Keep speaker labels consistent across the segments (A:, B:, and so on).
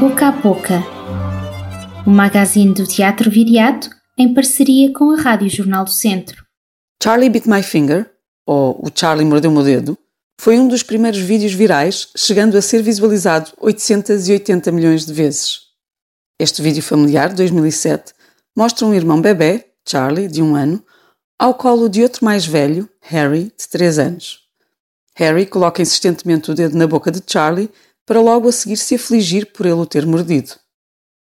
A: Boca a Boca, o magazine do Teatro Viriato em parceria com a Rádio Jornal do Centro.
B: Charlie Bit My Finger, ou O Charlie Mordeu Meu Dedo, foi um dos primeiros vídeos virais, chegando a ser visualizado 880 milhões de vezes. Este vídeo familiar, de 2007, mostra um irmão bebê, Charlie, de um ano, ao colo de outro mais velho, Harry, de 3 anos. Harry coloca insistentemente o dedo na boca de Charlie para logo a seguir se afligir por ele o ter mordido.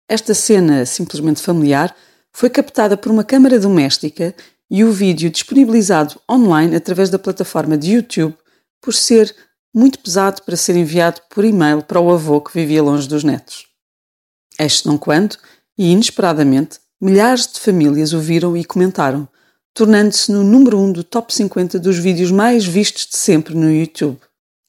B: Esta cena, simplesmente familiar, foi captada por uma câmara doméstica e o vídeo disponibilizado online através da plataforma de YouTube por ser muito pesado para ser enviado por e-mail para o avô que vivia longe dos netos. Este não quando, e inesperadamente, milhares de famílias o viram e comentaram, tornando-se no número 1 um do top 50 dos vídeos mais vistos de sempre no YouTube.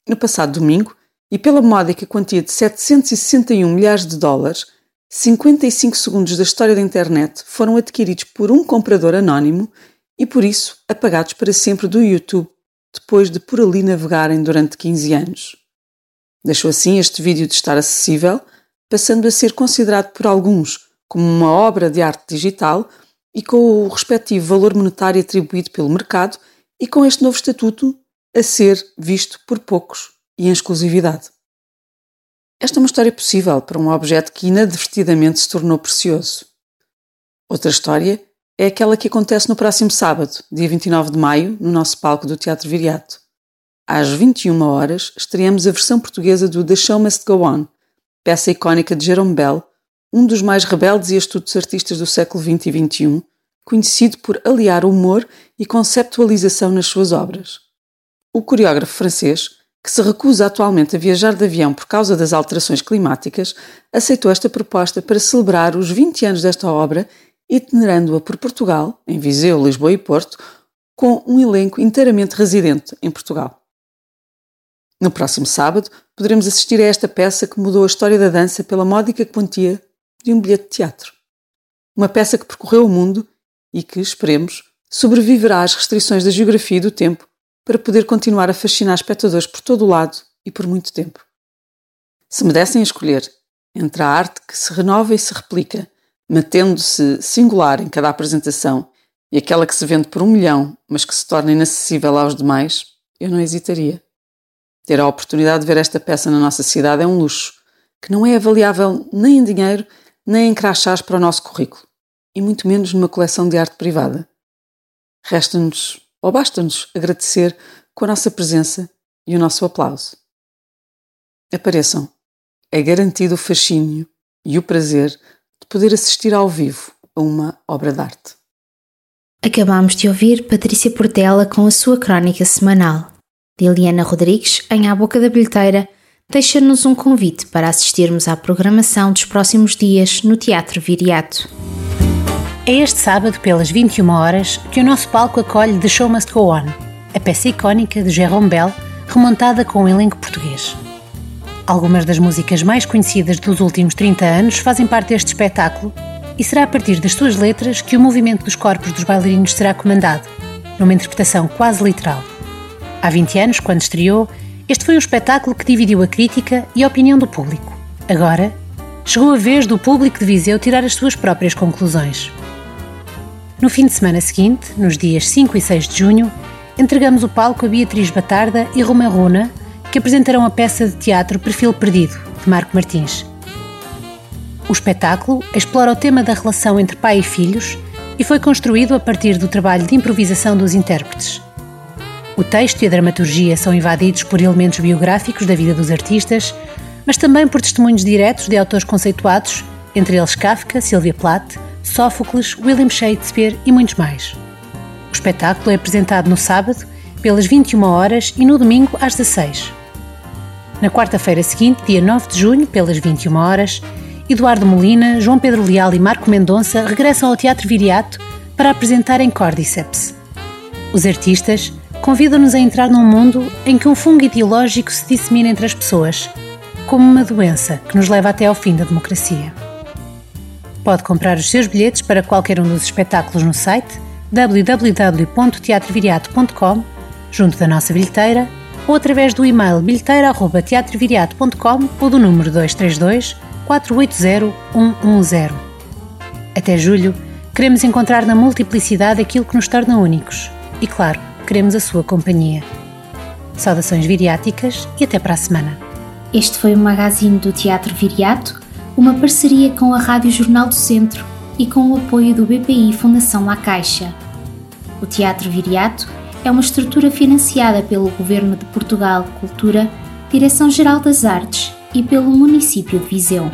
B: No passado domingo, e pela módica quantia de 761 milhares de dólares, 55 segundos da história da internet foram adquiridos por um comprador anónimo e por isso apagados para sempre do YouTube depois de por ali navegarem durante 15 anos. Deixou assim este vídeo de estar acessível, passando a ser considerado por alguns como uma obra de arte digital e com o respectivo valor monetário atribuído pelo mercado e com este novo estatuto a ser visto por poucos e em exclusividade. Esta é uma história possível para um objeto que inadvertidamente se tornou precioso. Outra história é aquela que acontece no próximo sábado, dia 29 de maio, no nosso palco do Teatro Viriato. Às 21 horas, estreamos a versão portuguesa do The Show Must Go On, peça icónica de Jerome Bell, um dos mais rebeldes e astutos artistas do século XX e XXI, conhecido por aliar humor e conceptualização nas suas obras. O coreógrafo francês, que se recusa atualmente a viajar de avião por causa das alterações climáticas, aceitou esta proposta para celebrar os 20 anos desta obra itinerando-a por Portugal, em Viseu, Lisboa e Porto, com um elenco inteiramente residente em Portugal. No próximo sábado, poderemos assistir a esta peça que mudou a história da dança pela módica quantia de um bilhete de teatro. Uma peça que percorreu o mundo e que, esperemos, sobreviverá às restrições da geografia e do tempo para poder continuar a fascinar espectadores por todo o lado e por muito tempo. Se me dessem a escolher entre a arte que se renova e se replica mantendo-se singular em cada apresentação, e aquela que se vende por um milhão, mas que se torna inacessível aos demais, eu não hesitaria. Ter a oportunidade de ver esta peça na nossa cidade é um luxo, que não é avaliável nem em dinheiro, nem em crachás para o nosso currículo, e muito menos numa coleção de arte privada. Resta-nos, ou basta-nos, agradecer com a nossa presença e o nosso aplauso. Apareçam. É garantido o fascínio e o prazer de poder assistir ao vivo a uma obra de arte.
A: Acabamos de ouvir Patrícia Portela com a sua crónica semanal. Liliana Rodrigues, em A Boca da Bilheteira, deixa-nos um convite para assistirmos à programação dos próximos dias no Teatro Viriato.
C: É este sábado, pelas 21 horas, que o nosso palco acolhe The Show Must Go On, a peça icónica de Jérôme Bell, remontada com o um elenco português. Algumas das músicas mais conhecidas dos últimos 30 anos fazem parte deste espetáculo e será a partir das suas letras que o movimento dos corpos dos bailarinos será comandado, numa interpretação quase literal. Há 20 anos, quando estreou, este foi um espetáculo que dividiu a crítica e a opinião do público. Agora, chegou a vez do público de Viseu tirar as suas próprias conclusões. No fim de semana seguinte, nos dias 5 e 6 de junho, entregamos o palco a Beatriz Batarda e Roma Runa que apresentarão a peça de teatro Perfil Perdido, de Marco Martins. O espetáculo explora o tema da relação entre pai e filhos e foi construído a partir do trabalho de improvisação dos intérpretes. O texto e a dramaturgia são invadidos por elementos biográficos da vida dos artistas, mas também por testemunhos diretos de autores conceituados, entre eles Kafka, Sylvia Plath, Sófocles, William Shakespeare e muitos mais. O espetáculo é apresentado no sábado, pelas 21 horas e no domingo às 16. Na quarta-feira seguinte, dia 9 de junho, pelas 21 horas, Eduardo Molina, João Pedro Leal e Marco Mendonça regressam ao Teatro Viriato para apresentarem Cordyceps. Os artistas convidam-nos a entrar num mundo em que um fungo ideológico se dissemina entre as pessoas, como uma doença que nos leva até ao fim da democracia. Pode comprar os seus bilhetes para qualquer um dos espetáculos no site www.teatroviriato.com, junto da nossa bilheteira ou através do e-mail bilheteira.teatroviriato.com ou do número 232 480 110. Até julho, queremos encontrar na multiplicidade aquilo que nos torna únicos. E claro, queremos a sua companhia. Saudações viriáticas e até para a semana.
A: Este foi o magazine do Teatro Viriato, uma parceria com a Rádio Jornal do Centro e com o apoio do BPI Fundação La Caixa. O Teatro Viriato é uma estrutura financiada pelo Governo de Portugal Cultura, Direção-Geral das Artes e pelo município de Viseu.